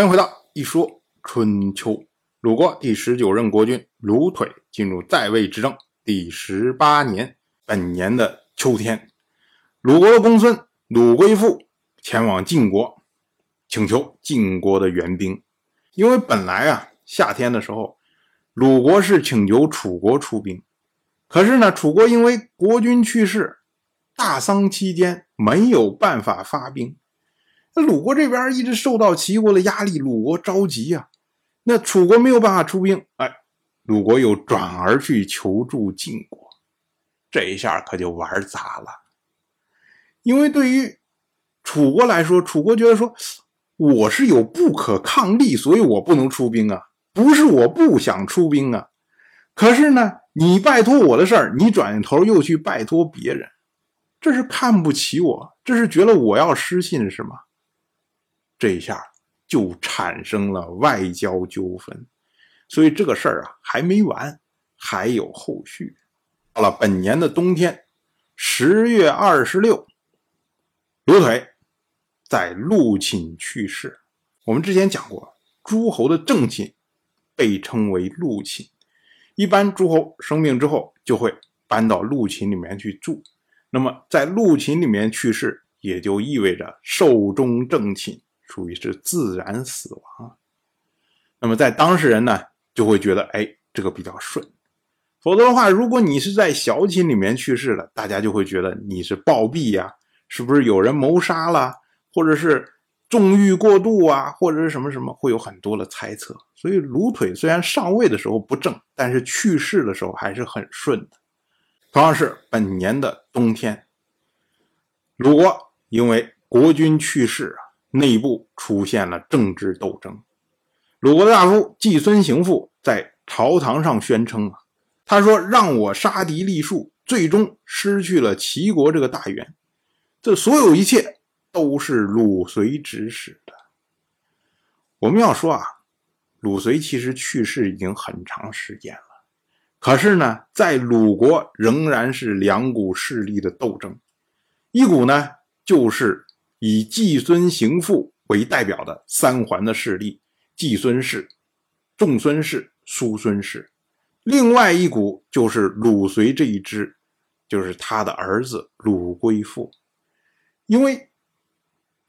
欢迎回到一说春秋。鲁国第十九任国君鲁腿进入在位执政第十八年，本年的秋天，鲁国公孙鲁归父前往晋国，请求晋国的援兵。因为本来啊，夏天的时候，鲁国是请求楚国出兵，可是呢，楚国因为国君去世，大丧期间没有办法发兵。那鲁国这边一直受到齐国的压力，鲁国着急呀。那楚国没有办法出兵，哎，鲁国又转而去求助晋国，这一下可就玩砸了。因为对于楚国来说，楚国觉得说我是有不可抗力，所以我不能出兵啊，不是我不想出兵啊。可是呢，你拜托我的事儿，你转头又去拜托别人，这是看不起我，这是觉得我要失信是吗？这一下就产生了外交纠纷，所以这个事儿啊还没完，还有后续。到了本年的冬天，十月二十六，刘腿在陆寝去世。我们之前讲过，诸侯的正寝被称为陆寝，一般诸侯生病之后就会搬到陆寝里面去住。那么在陆寝里面去世，也就意味着寿终正寝。属于是自然死亡，那么在当事人呢就会觉得，哎，这个比较顺。否则的话，如果你是在小寝里面去世了，大家就会觉得你是暴毙呀，是不是有人谋杀了，或者是纵欲过度啊，或者是什么什么，会有很多的猜测。所以鲁腿虽然上位的时候不正，但是去世的时候还是很顺的。同样是本年的冬天，鲁国因为国君去世。内部出现了政治斗争。鲁国的大夫季孙行父在朝堂上宣称啊，他说：“让我杀敌立树，最终失去了齐国这个大员。这所有一切都是鲁随指使的。”我们要说啊，鲁随其实去世已经很长时间了，可是呢，在鲁国仍然是两股势力的斗争，一股呢就是。以季孙行父为代表的三环的势力，季孙氏、仲孙氏、叔孙氏；另外一股就是鲁随这一支，就是他的儿子鲁归父。因为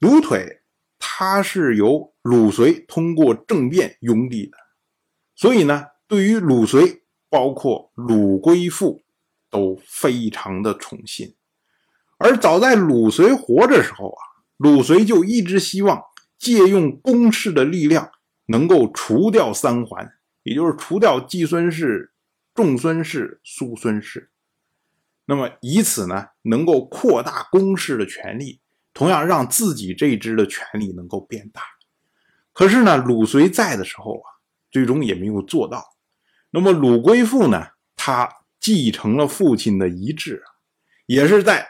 鲁腿他是由鲁随通过政变拥立的，所以呢，对于鲁随，包括鲁归父，都非常的宠信。而早在鲁随活着时候啊。鲁随就一直希望借用公室的力量，能够除掉三桓，也就是除掉季孙氏、仲孙氏、叔孙氏，那么以此呢，能够扩大公室的权力，同样让自己这支的权力能够变大。可是呢，鲁随在的时候啊，最终也没有做到。那么鲁归父呢，他继承了父亲的遗志，也是在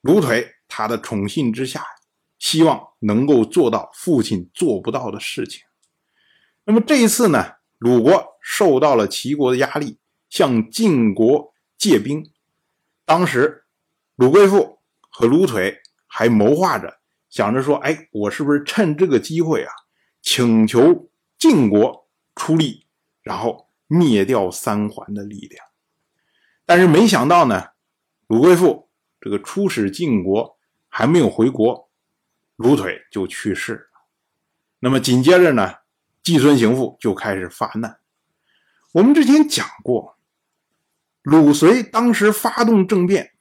鲁腿他的宠信之下。希望能够做到父亲做不到的事情。那么这一次呢，鲁国受到了齐国的压力，向晋国借兵。当时鲁贵妇和鲁腿还谋划着，想着说：“哎，我是不是趁这个机会啊，请求晋国出力，然后灭掉三桓的力量？”但是没想到呢，鲁贵妇这个出使晋国还没有回国。鲁腿就去世了，那么紧接着呢，季孙行父就开始发难。我们之前讲过，鲁随当时发动政变，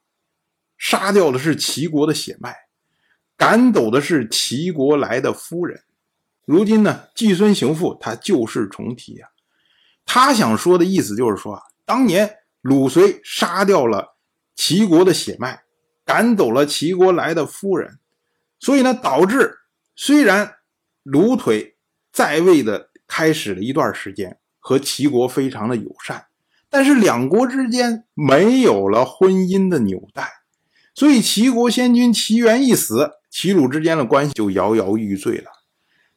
杀掉的是齐国的血脉，赶走的是齐国来的夫人。如今呢，季孙行父他旧事重提啊，他想说的意思就是说啊，当年鲁随杀掉了齐国的血脉，赶走了齐国来的夫人。所以呢，导致虽然鲁腿在位的开始了一段时间，和齐国非常的友善，但是两国之间没有了婚姻的纽带，所以齐国先君齐元一死，齐鲁之间的关系就摇摇欲坠了。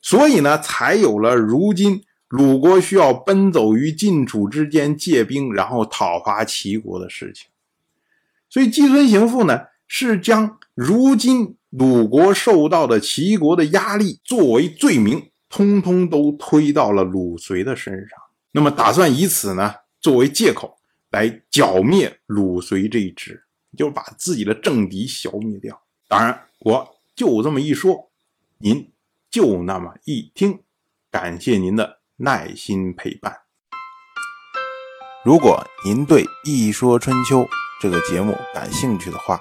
所以呢，才有了如今鲁国需要奔走于晋楚之间借兵，然后讨伐齐国的事情。所以季孙行父呢，是将如今。鲁国受到的齐国的压力作为罪名通通都推到了鲁随的身上。那么，打算以此呢作为借口来剿灭鲁随这一支，就是把自己的政敌消灭掉。当然，我就这么一说，您就那么一听。感谢您的耐心陪伴。如果您对《一说春秋》这个节目感兴趣的话，